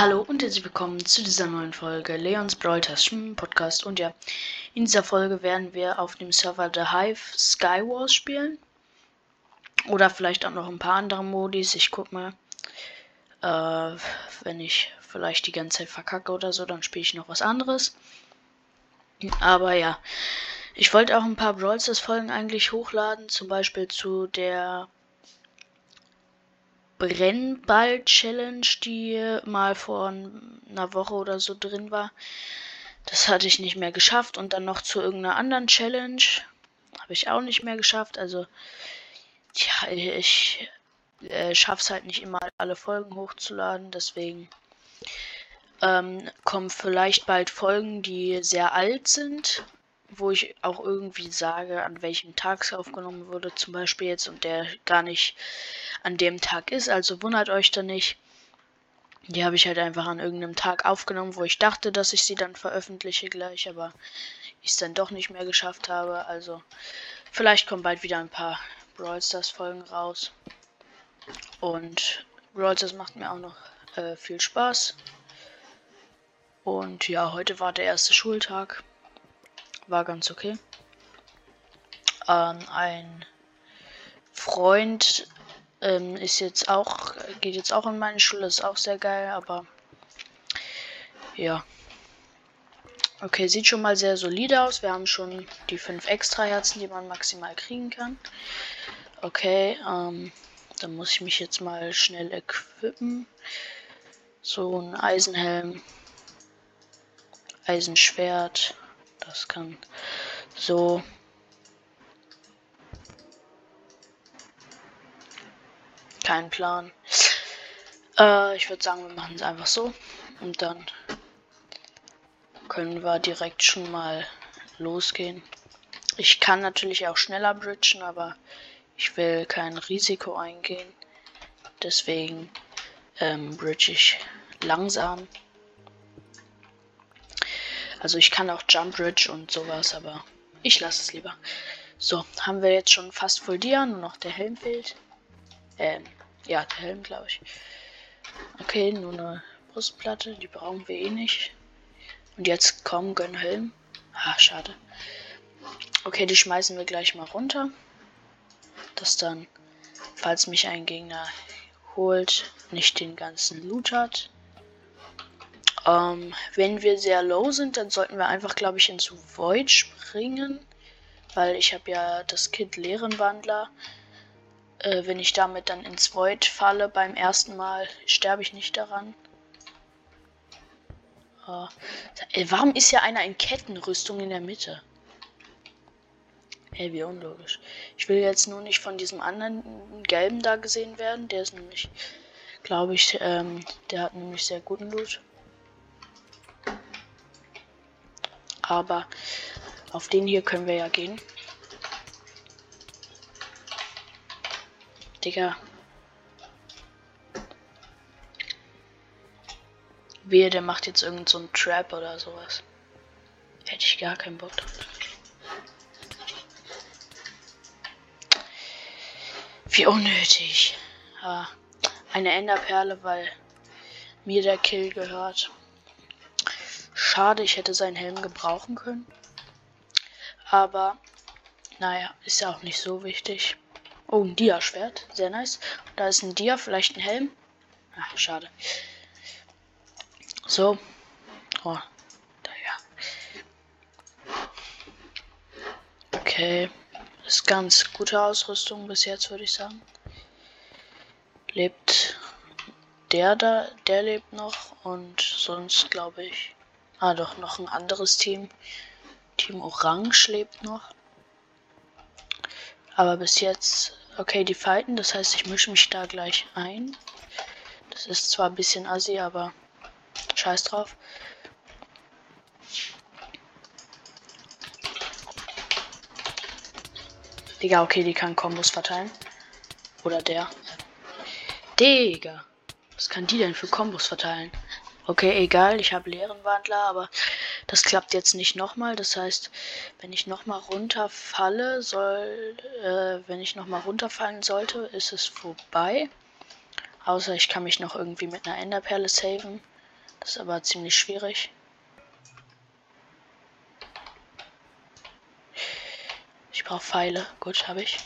Hallo und herzlich willkommen zu dieser neuen Folge Leons Brawltest Podcast. Und ja, in dieser Folge werden wir auf dem Server The Hive Skywars spielen. Oder vielleicht auch noch ein paar andere Modis. Ich guck mal. Äh, wenn ich vielleicht die ganze Zeit verkacke oder so, dann spiele ich noch was anderes. Aber ja, ich wollte auch ein paar Brawl Folgen eigentlich hochladen. Zum Beispiel zu der Brennball-Challenge, die mal vor einer Woche oder so drin war. Das hatte ich nicht mehr geschafft. Und dann noch zu irgendeiner anderen Challenge. Habe ich auch nicht mehr geschafft. Also, ja, ich äh, schaffe es halt nicht immer, alle Folgen hochzuladen. Deswegen ähm, kommen vielleicht bald Folgen, die sehr alt sind wo ich auch irgendwie sage, an welchem Tag es aufgenommen wurde, zum Beispiel jetzt, und der gar nicht an dem Tag ist. Also wundert euch da nicht. Die habe ich halt einfach an irgendeinem Tag aufgenommen, wo ich dachte, dass ich sie dann veröffentliche gleich, aber ich es dann doch nicht mehr geschafft habe. Also vielleicht kommen bald wieder ein paar Brawl Stars Folgen raus. Und Brawl Stars macht mir auch noch äh, viel Spaß. Und ja, heute war der erste Schultag war ganz okay. Ähm, ein Freund ähm, ist jetzt auch, geht jetzt auch in meine Schule, ist auch sehr geil, aber ja. Okay, sieht schon mal sehr solide aus. Wir haben schon die fünf extra Herzen, die man maximal kriegen kann. Okay, ähm, dann muss ich mich jetzt mal schnell equippen. So ein Eisenhelm, Eisenschwert, das kann so. Kein Plan. Äh, ich würde sagen, wir machen es einfach so. Und dann können wir direkt schon mal losgehen. Ich kann natürlich auch schneller bridgen, aber ich will kein Risiko eingehen. Deswegen ähm, bridge ich langsam. Also ich kann auch Jump Bridge und sowas, aber ich lasse es lieber. So, haben wir jetzt schon fast voll Dia, nur noch der Helm fehlt. Ähm, ja, der Helm, glaube ich. Okay, nur eine Brustplatte, die brauchen wir eh nicht. Und jetzt komm, gönn Helm. Ah, schade. Okay, die schmeißen wir gleich mal runter. Dass dann, falls mich ein Gegner holt, nicht den ganzen Loot hat. Ähm, wenn wir sehr low sind, dann sollten wir einfach, glaube ich, ins Void springen. Weil ich habe ja das Kit Leerenwandler. Äh, wenn ich damit dann ins Void falle beim ersten Mal, sterbe ich nicht daran. Äh, warum ist ja einer in Kettenrüstung in der Mitte? Ey, wie unlogisch. Ich will jetzt nur nicht von diesem anderen gelben da gesehen werden. Der ist nämlich, glaube ich, ähm, der hat nämlich sehr guten Loot. Aber auf den hier können wir ja gehen. Digga. Wehe, der macht jetzt irgend so einen Trap oder sowas. Hätte ich gar keinen Bock drauf. Wie unnötig. Ah, eine Enderperle, weil mir der Kill gehört. Schade, ich hätte seinen Helm gebrauchen können. Aber, naja, ist ja auch nicht so wichtig. Oh, ein Dia-Schwert. Sehr nice. Da ist ein Dia, vielleicht ein Helm. Ach, schade. So. Oh, da ja. Okay. Ist ganz gute Ausrüstung bis jetzt, würde ich sagen. Lebt der da, der lebt noch und sonst glaube ich Ah, doch, noch ein anderes Team. Team Orange lebt noch. Aber bis jetzt, okay, die fighten, das heißt, ich mische mich da gleich ein. Das ist zwar ein bisschen assi, aber scheiß drauf. Digga, okay, die kann Kombos verteilen. Oder der. Digga. Was kann die denn für Kombos verteilen? Okay, egal, ich habe leeren Wandler, aber das klappt jetzt nicht nochmal. Das heißt, wenn ich nochmal runterfalle, soll, äh, wenn ich nochmal runterfallen sollte, ist es vorbei. Außer ich kann mich noch irgendwie mit einer Enderperle saven. Das ist aber ziemlich schwierig. Ich brauche Pfeile. Gut, habe ich.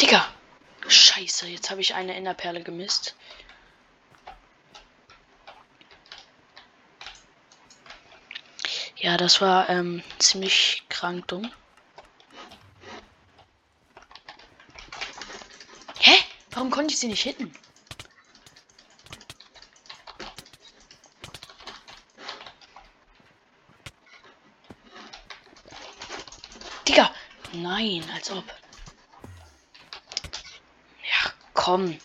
Digga! Scheiße, jetzt habe ich eine Enderperle gemisst. Ja, das war ähm, ziemlich krank dumm. Hä? Warum konnte ich sie nicht hitten? Digga! Nein, als ob. Ja, komm.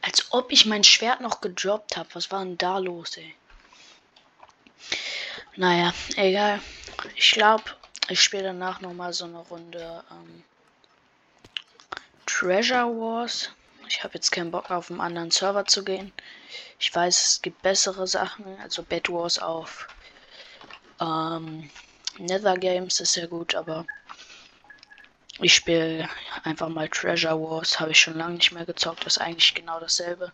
Als ob ich mein Schwert noch gedroppt habe. Was war denn da los, ey? Naja, egal. Ich glaube, ich spiele danach noch mal so eine Runde ähm, Treasure Wars. Ich habe jetzt keinen Bock auf einen anderen Server zu gehen. Ich weiß, es gibt bessere Sachen, also Bed Wars auf ähm, Nether Games ist ja gut, aber ich spiele einfach mal Treasure Wars. Habe ich schon lange nicht mehr gezockt. Das ist eigentlich genau dasselbe.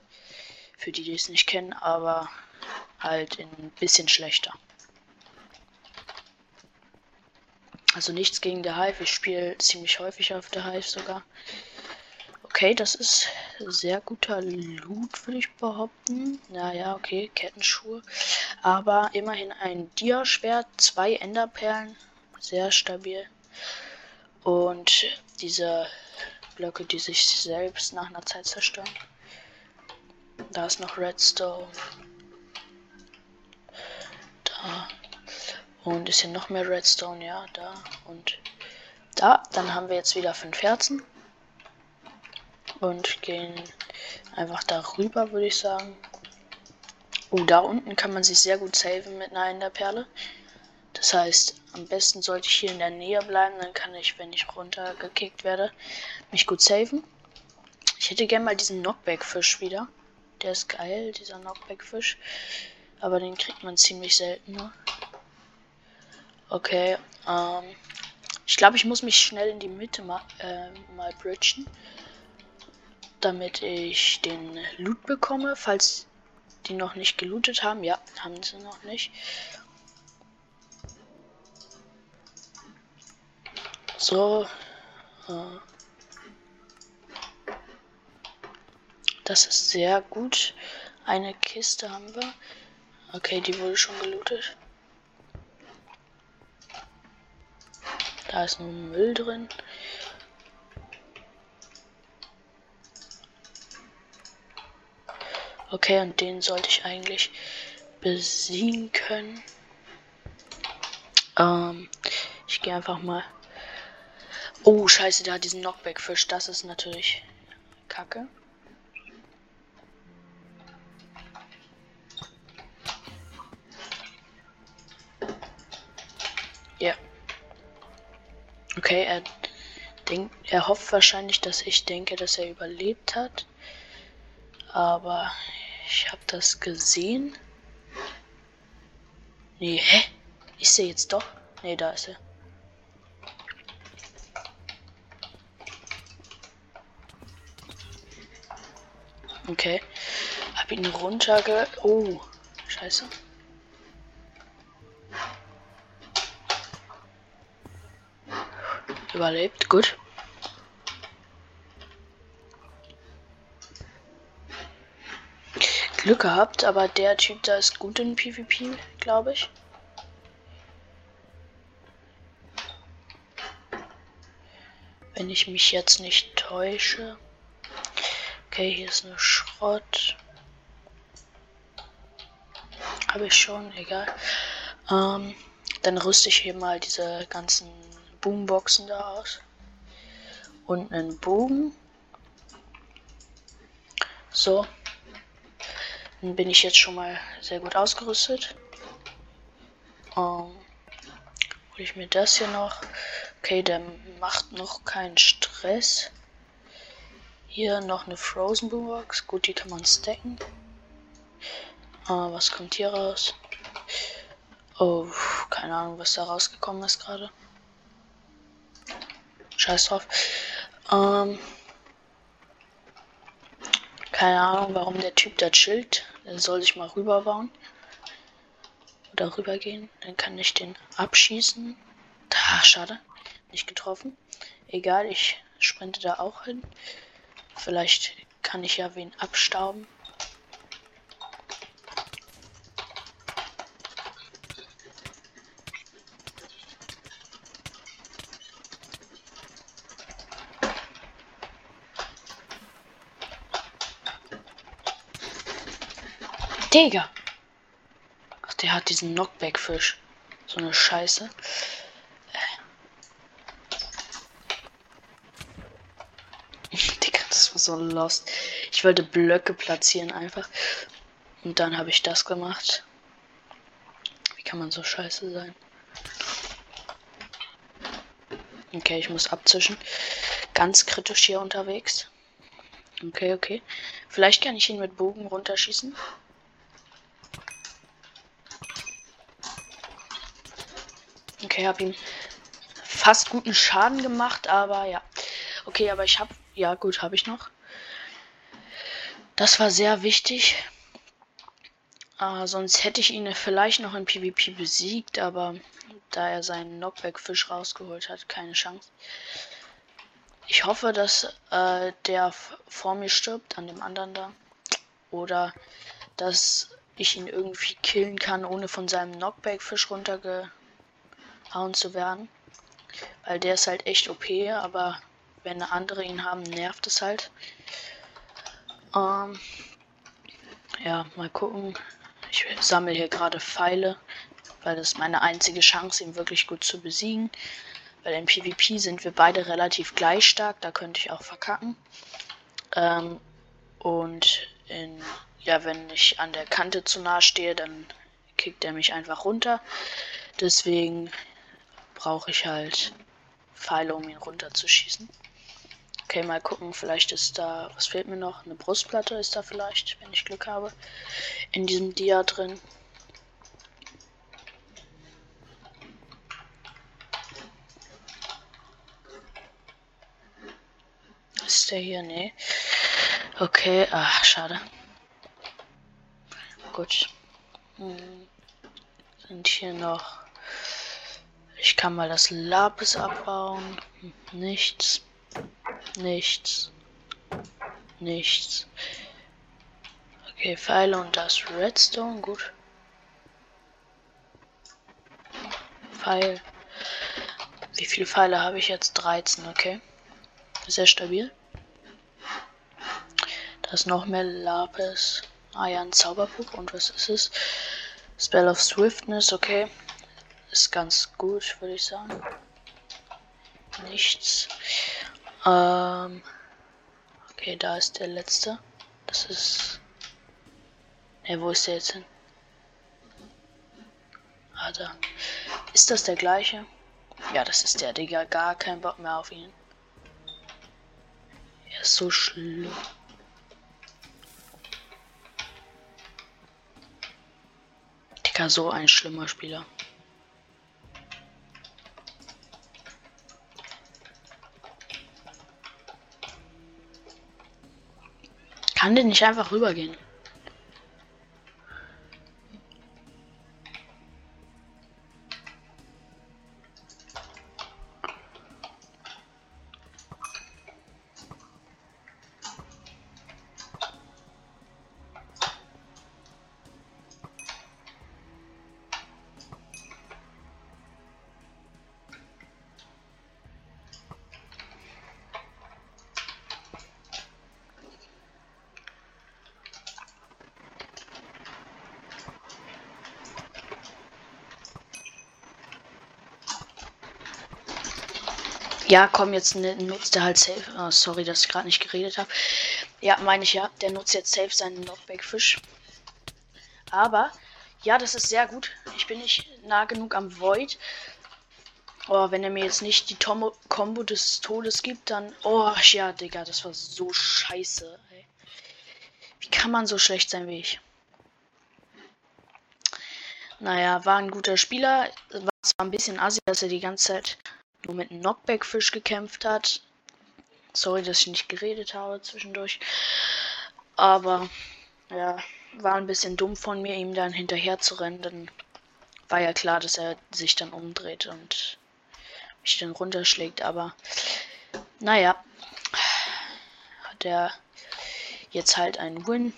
Für die, die es nicht kennen, aber halt ein bisschen schlechter. Also nichts gegen der Hive. Ich spiele ziemlich häufig auf der Hive sogar. Okay, das ist sehr guter Loot, würde ich behaupten. Naja, okay, Kettenschuhe. Aber immerhin ein Dia-Schwert, zwei Enderperlen. Sehr stabil. Und diese Blöcke, die sich selbst nach einer Zeit zerstören. Da ist noch Redstone. Da. Und ist hier noch mehr Redstone, ja, da und da. Dann haben wir jetzt wieder fünf Herzen. Und gehen einfach darüber, würde ich sagen. Oh, da unten kann man sich sehr gut saven mit einer Enderperle. Das heißt, am besten sollte ich hier in der Nähe bleiben, dann kann ich, wenn ich runtergekickt werde, mich gut saven. Ich hätte gerne mal diesen Knockback-Fisch wieder. Der ist geil, dieser Knockback-Fisch. Aber den kriegt man ziemlich selten. Ne? Okay, ähm, ich glaube, ich muss mich schnell in die Mitte ma äh, mal bridgen, damit ich den Loot bekomme, falls die noch nicht gelootet haben. Ja, haben sie noch nicht. So. Das ist sehr gut. Eine Kiste haben wir. Okay, die wurde schon gelootet. Da ist nur Müll drin. Okay, und den sollte ich eigentlich besiegen können. Ähm, ich gehe einfach mal. Oh, scheiße, da hat diesen Knockback-Fisch. Das ist natürlich kacke. Ja. Okay, er denkt, er hofft wahrscheinlich, dass ich denke, dass er überlebt hat. Aber ich habe das gesehen. Nee, hä? Ist er jetzt doch? Nee, da ist er. Okay. Hab ihn runterge... Oh, scheiße. Überlebt, gut. Glück gehabt, aber der Typ da ist gut in PvP, glaube ich. Wenn ich mich jetzt nicht täusche. Okay, hier ist eine Schrott. Habe ich schon, egal. Ähm, dann rüste ich hier mal diese ganzen Boomboxen da aus. Und einen Bogen. So. Dann bin ich jetzt schon mal sehr gut ausgerüstet. Ähm, hole ich mir das hier noch. Okay, der macht noch keinen Stress. Hier noch eine Frozen Boombox. Gut, die kann man stacken. Äh, was kommt hier raus? Oh, keine Ahnung, was da rausgekommen ist gerade. Scheiß drauf. Ähm, keine Ahnung, warum der Typ da chillt. Der soll sich mal rüberbauen. Oder rübergehen. Dann kann ich den abschießen. Da, schade. Nicht getroffen. Egal, ich sprinte da auch hin. Vielleicht kann ich ja wen abstauben. Digga! Ach, der hat diesen Knockback-Fisch. So eine Scheiße. Digga, das war so lost. Ich wollte Blöcke platzieren einfach. Und dann habe ich das gemacht. Wie kann man so scheiße sein? Okay, ich muss abzischen. Ganz kritisch hier unterwegs. Okay, okay. Vielleicht kann ich ihn mit Bogen runterschießen. Okay, habe ihm fast guten Schaden gemacht, aber ja. Okay, aber ich habe ja gut, habe ich noch. Das war sehr wichtig. Äh, sonst hätte ich ihn vielleicht noch in PvP besiegt, aber da er seinen Knockback-Fisch rausgeholt hat, keine Chance. Ich hoffe, dass äh, der vor mir stirbt, an dem anderen da. Oder dass ich ihn irgendwie killen kann, ohne von seinem Knockback-Fisch runterge hauen zu werden. Weil der ist halt echt OP, aber wenn andere ihn haben, nervt es halt. Ähm, ja, mal gucken. Ich sammle hier gerade Pfeile, weil das ist meine einzige Chance, ihn wirklich gut zu besiegen. Weil im PvP sind wir beide relativ gleich stark, da könnte ich auch verkacken. Ähm, und in, ja, wenn ich an der Kante zu nah stehe, dann kickt er mich einfach runter. Deswegen brauche ich halt Pfeile, um ihn runterzuschießen. Okay, mal gucken, vielleicht ist da, was fehlt mir noch? Eine Brustplatte ist da vielleicht, wenn ich Glück habe, in diesem Dia drin. Ist der hier? Nee. Okay, ach, schade. Gut. Hm. Sind hier noch ich kann mal das Lapis abbauen. Nichts. Nichts. Nichts. Okay, Pfeile und das Redstone. Gut. Pfeil. Wie viele Pfeile habe ich jetzt? 13, okay. Sehr stabil. Da ist noch mehr Lapis. Ah ja, ein Zauberbuch. Und was ist es? Spell of Swiftness, okay ist ganz gut, würde ich sagen. Nichts. Ähm, okay, da ist der letzte. Das ist. Ne, wo ist der jetzt hin? Ah, da. Ist das der gleiche? Ja, das ist der, Digga. Gar kein Bock mehr auf ihn. Er ist so schlimm. Digga, so ein schlimmer Spieler. Kann den nicht einfach rübergehen. Ja, komm, jetzt nutzt er halt safe. Oh, sorry, dass ich gerade nicht geredet habe. Ja, meine ich ja. Der nutzt jetzt safe seinen Knockback-Fisch. Aber, ja, das ist sehr gut. Ich bin nicht nah genug am Void. Oh, wenn er mir jetzt nicht die Tomo Combo des Todes gibt, dann. Oh, ja, Digga, das war so scheiße, ey. Wie kann man so schlecht sein wie ich? Naja, war ein guter Spieler. War zwar ein bisschen assi, dass er die ganze Zeit nur mit einem Knockback-Fisch gekämpft hat. Sorry, dass ich nicht geredet habe zwischendurch. Aber ja, war ein bisschen dumm von mir, ihm dann hinterher zu rennen. Dann war ja klar, dass er sich dann umdreht und mich dann runterschlägt. Aber naja, hat er jetzt halt einen Win.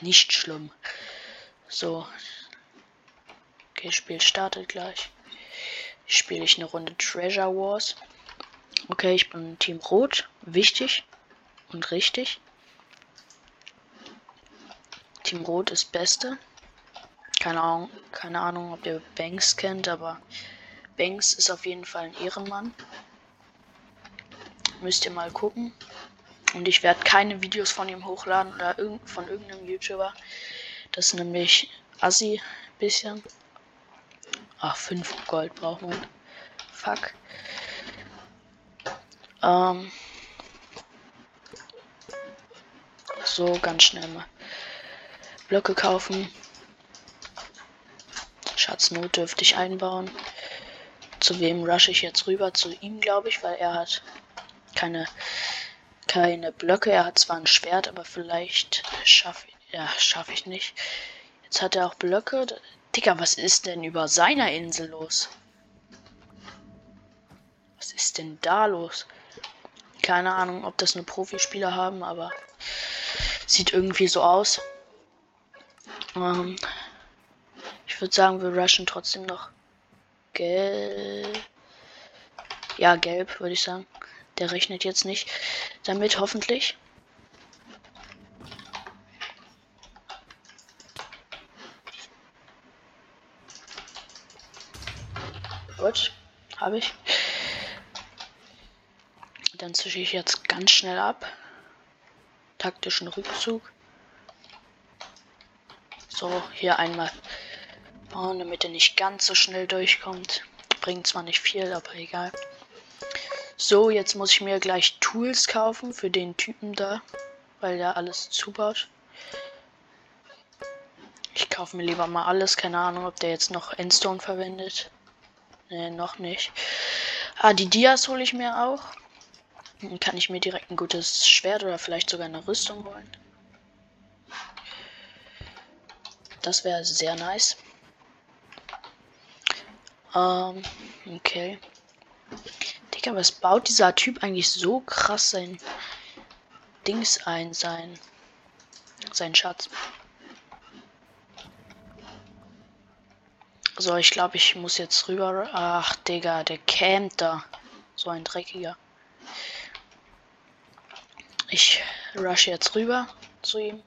Nicht schlimm. So. Okay, Spiel startet gleich. Spiele ich eine Runde Treasure Wars. Okay, ich bin Team Rot. Wichtig und richtig. Team Rot ist Beste. Keine Ahnung, keine Ahnung, ob ihr Banks kennt, aber Banks ist auf jeden Fall ein Ehrenmann. Müsst ihr mal gucken. Und ich werde keine Videos von ihm hochladen oder irgend von irgendeinem YouTuber. Das ist nämlich assi bisschen. Ach, 5 Gold brauchen wir. Fuck. Ähm. So, ganz schnell mal. Blöcke kaufen. Schatznot dürfte ich einbauen. Zu wem rush ich jetzt rüber? Zu ihm, glaube ich, weil er hat keine, keine Blöcke. Er hat zwar ein Schwert, aber vielleicht schaffe ja, schaff ich nicht. Jetzt hat er auch Blöcke. Digga, was ist denn über seiner Insel los? Was ist denn da los? Keine Ahnung, ob das nur Profispieler haben, aber sieht irgendwie so aus. Ähm, ich würde sagen, wir rushen trotzdem noch gelb. Ja, gelb, würde ich sagen. Der rechnet jetzt nicht damit, hoffentlich. Gut, habe ich. Dann zische ich jetzt ganz schnell ab. Taktischen Rückzug. So, hier einmal bauen, damit er nicht ganz so schnell durchkommt. Bringt zwar nicht viel, aber egal. So, jetzt muss ich mir gleich Tools kaufen für den Typen da, weil der alles zubaut. Ich kaufe mir lieber mal alles, keine Ahnung, ob der jetzt noch Endstone verwendet. Ne, noch nicht. Ah, die Dias hole ich mir auch. Dann kann ich mir direkt ein gutes Schwert oder vielleicht sogar eine Rüstung holen. Das wäre sehr nice. Ähm, okay. Digga, was baut dieser Typ eigentlich so krass sein Dings ein, sein, sein Schatz? So, ich glaube, ich muss jetzt rüber. Ach, Digga, der campt da. So ein dreckiger. Ich rush jetzt rüber zu ihm.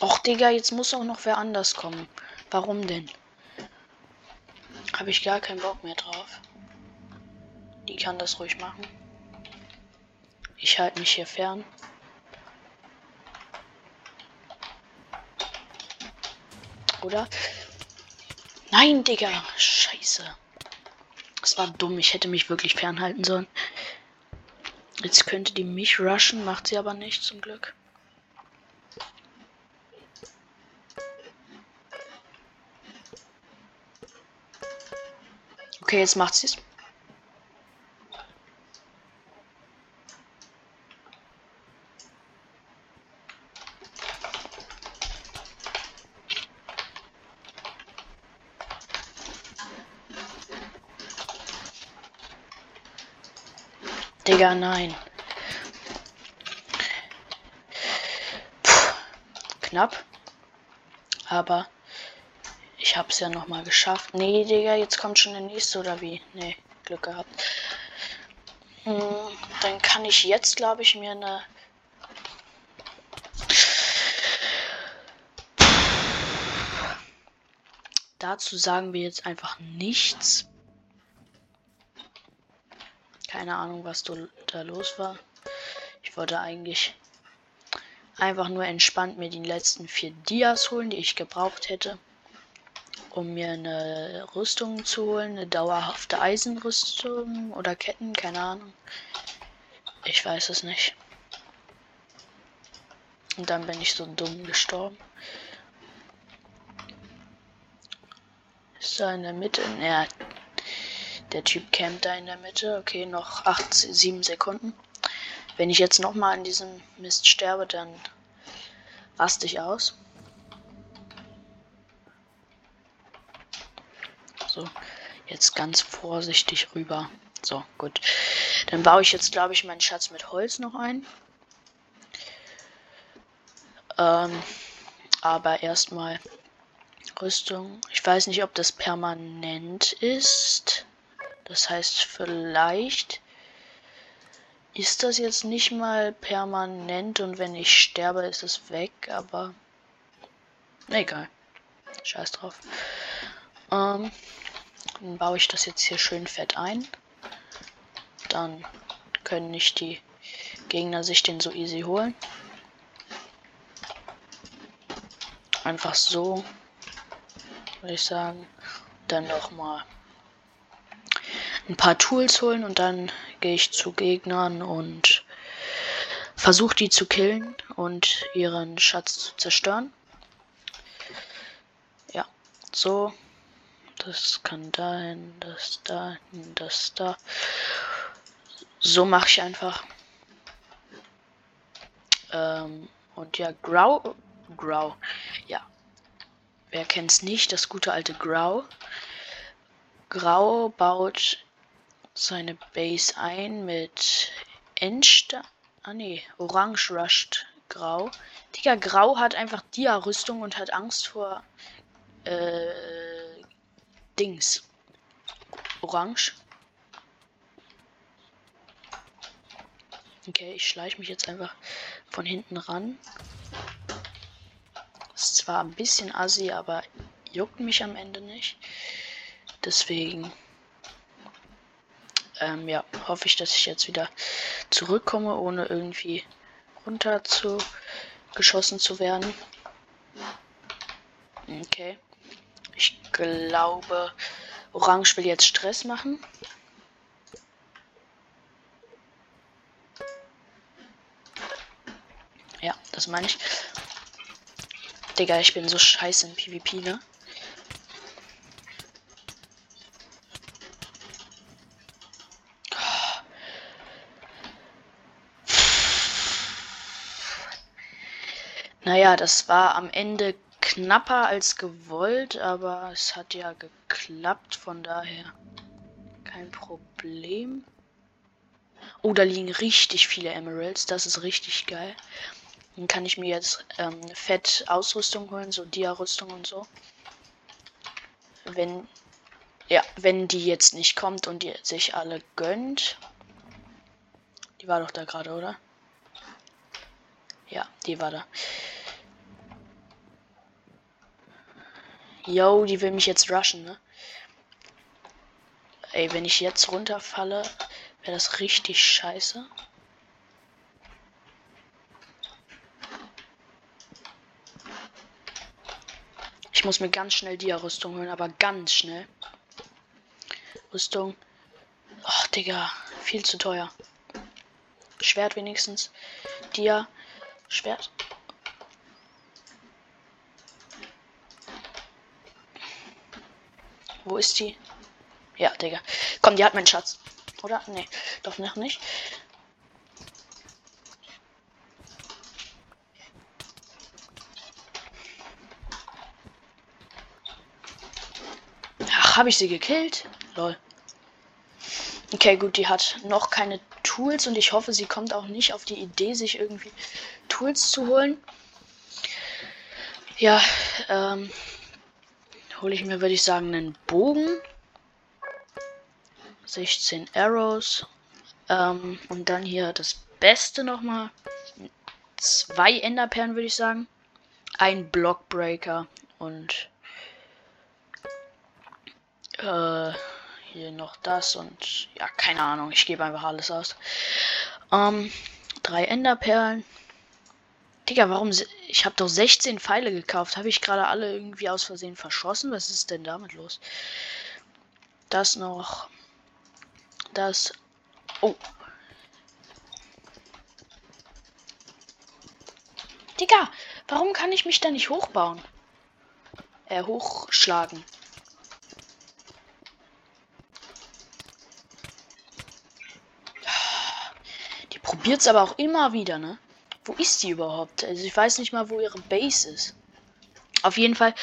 Och, Digga, jetzt muss auch noch wer anders kommen. Warum denn? Habe ich gar keinen Bock mehr drauf. Die kann das ruhig machen. Ich halte mich hier fern. Oder? Nein, Digga. Scheiße. Das war dumm. Ich hätte mich wirklich fernhalten sollen. Jetzt könnte die mich rushen, macht sie aber nicht, zum Glück. Okay, jetzt macht sie es. Digga, nein. Puh, knapp. Aber ich hab's ja noch mal geschafft. Nee, Digga, jetzt kommt schon der nächste oder wie? Nee, Glück gehabt. Hm, dann kann ich jetzt, glaube ich, mir eine Dazu sagen wir jetzt einfach nichts. Keine Ahnung, was da los war. Ich wollte eigentlich einfach nur entspannt mir die letzten vier Dias holen, die ich gebraucht hätte, um mir eine Rüstung zu holen, eine dauerhafte Eisenrüstung oder Ketten, keine Ahnung. Ich weiß es nicht. Und dann bin ich so dumm gestorben. Ist da in der Mitte? Ja, der Typ campt da in der Mitte. Okay, noch 8, 7 Sekunden. Wenn ich jetzt nochmal an diesem Mist sterbe, dann raste ich aus. So, jetzt ganz vorsichtig rüber. So, gut. Dann baue ich jetzt, glaube ich, meinen Schatz mit Holz noch ein. Ähm, aber erstmal Rüstung. Ich weiß nicht, ob das permanent ist. Das heißt, vielleicht ist das jetzt nicht mal permanent und wenn ich sterbe, ist es weg, aber egal. Scheiß drauf. Ähm, dann baue ich das jetzt hier schön fett ein. Dann können nicht die Gegner sich den so easy holen. Einfach so, würde ich sagen. Dann noch mal ein paar Tools holen und dann gehe ich zu Gegnern und versuche die zu killen und ihren Schatz zu zerstören. Ja, so. Das kann dahin, das dahin, das da. So mache ich einfach. Ähm, und ja, Grau. Grau. Ja. Wer kennt's nicht? Das gute alte Grau. Grau baut seine Base ein mit Endstein. Ah nee, Orange rusht Grau. Digga, Grau hat einfach Dia-Rüstung und hat Angst vor äh, Dings. Orange. Okay, ich schleiche mich jetzt einfach von hinten ran. Ist zwar ein bisschen assi, aber juckt mich am Ende nicht. Deswegen ähm, ja, hoffe ich, dass ich jetzt wieder zurückkomme, ohne irgendwie runter zu geschossen zu werden. Okay. Ich glaube, Orange will jetzt Stress machen. Ja, das meine ich. Digga, ich bin so scheiße im PvP, ne? Naja, das war am Ende knapper als gewollt, aber es hat ja geklappt, von daher kein Problem. Oh, da liegen richtig viele Emeralds, das ist richtig geil. Dann kann ich mir jetzt ähm, fett Ausrüstung holen, so Dia-Rüstung und so. Wenn, ja, wenn die jetzt nicht kommt und die sich alle gönnt. Die war doch da gerade, oder? Ja, die war da. Yo, die will mich jetzt rushen, ne? Ey, wenn ich jetzt runterfalle, wäre das richtig scheiße. Ich muss mir ganz schnell die Rüstung holen, aber ganz schnell. Rüstung. Ach, Digga, viel zu teuer. Schwert wenigstens. Dia. Schwert. Wo ist die? Ja, Digga. Komm, die hat meinen Schatz. Oder? Nee, doch noch nicht. Ach, habe ich sie gekillt? Lol. Okay, gut, die hat noch keine Tools und ich hoffe, sie kommt auch nicht auf die Idee, sich irgendwie Tools zu holen. Ja, ähm, hole ich mir, würde ich sagen, einen Bogen. 16 Arrows. Ähm, und dann hier das Beste nochmal. Zwei Enderperlen, würde ich sagen. Ein Blockbreaker und äh, hier noch das und ja, keine Ahnung. Ich gebe einfach alles aus. Ähm, drei Enderperlen. Digga, warum. Ich habe doch 16 Pfeile gekauft. Habe ich gerade alle irgendwie aus Versehen verschossen? Was ist denn damit los? Das noch. Das. Oh. Digga, warum kann ich mich da nicht hochbauen? Äh, hochschlagen. Die probiert's aber auch immer wieder, ne? Wo ist die überhaupt? Also ich weiß nicht mal, wo ihre Base ist. Auf jeden Fall,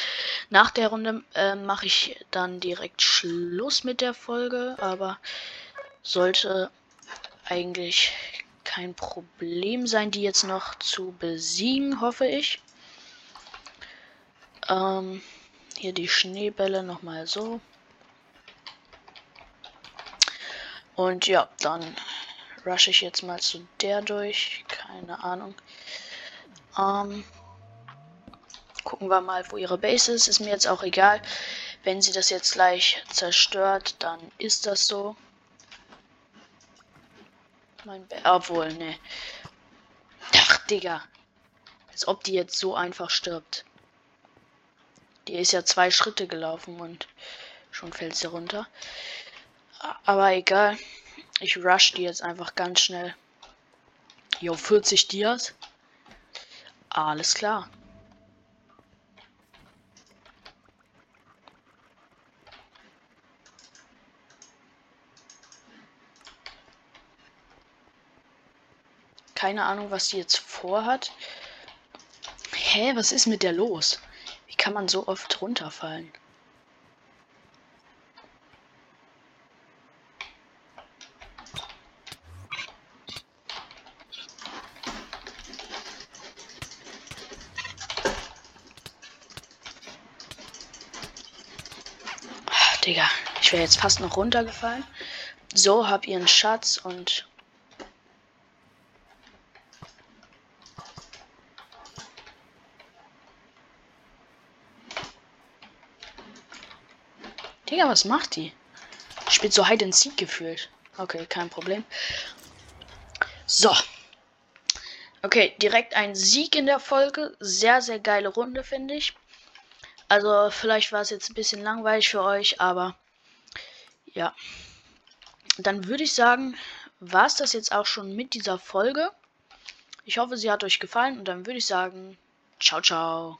nach der Runde äh, mache ich dann direkt Schluss mit der Folge, aber sollte eigentlich kein Problem sein, die jetzt noch zu besiegen, hoffe ich. Ähm, hier die Schneebälle nochmal so. Und ja, dann rush ich jetzt mal zu der durch. Keine Ahnung. Ähm, gucken wir mal, wo ihre Base ist. Ist mir jetzt auch egal. Wenn sie das jetzt gleich zerstört, dann ist das so. Mein Obwohl, ne. Ach, Digga. Als ob die jetzt so einfach stirbt. Die ist ja zwei Schritte gelaufen und schon fällt sie runter. Aber egal. Ich rush die jetzt einfach ganz schnell. Jo, 40 Dias. Alles klar. Keine Ahnung, was sie jetzt vorhat. Hä, was ist mit der los? Wie kann man so oft runterfallen? Digga, ich wäre jetzt fast noch runtergefallen. So, hab ihren Schatz und Digga, was macht die? Spielt so Hide and Seek gefühlt. Okay, kein Problem. So. Okay, direkt ein Sieg in der Folge. Sehr, sehr geile Runde, finde ich. Also, vielleicht war es jetzt ein bisschen langweilig für euch, aber ja. Dann würde ich sagen, war es das jetzt auch schon mit dieser Folge. Ich hoffe, sie hat euch gefallen und dann würde ich sagen, ciao, ciao.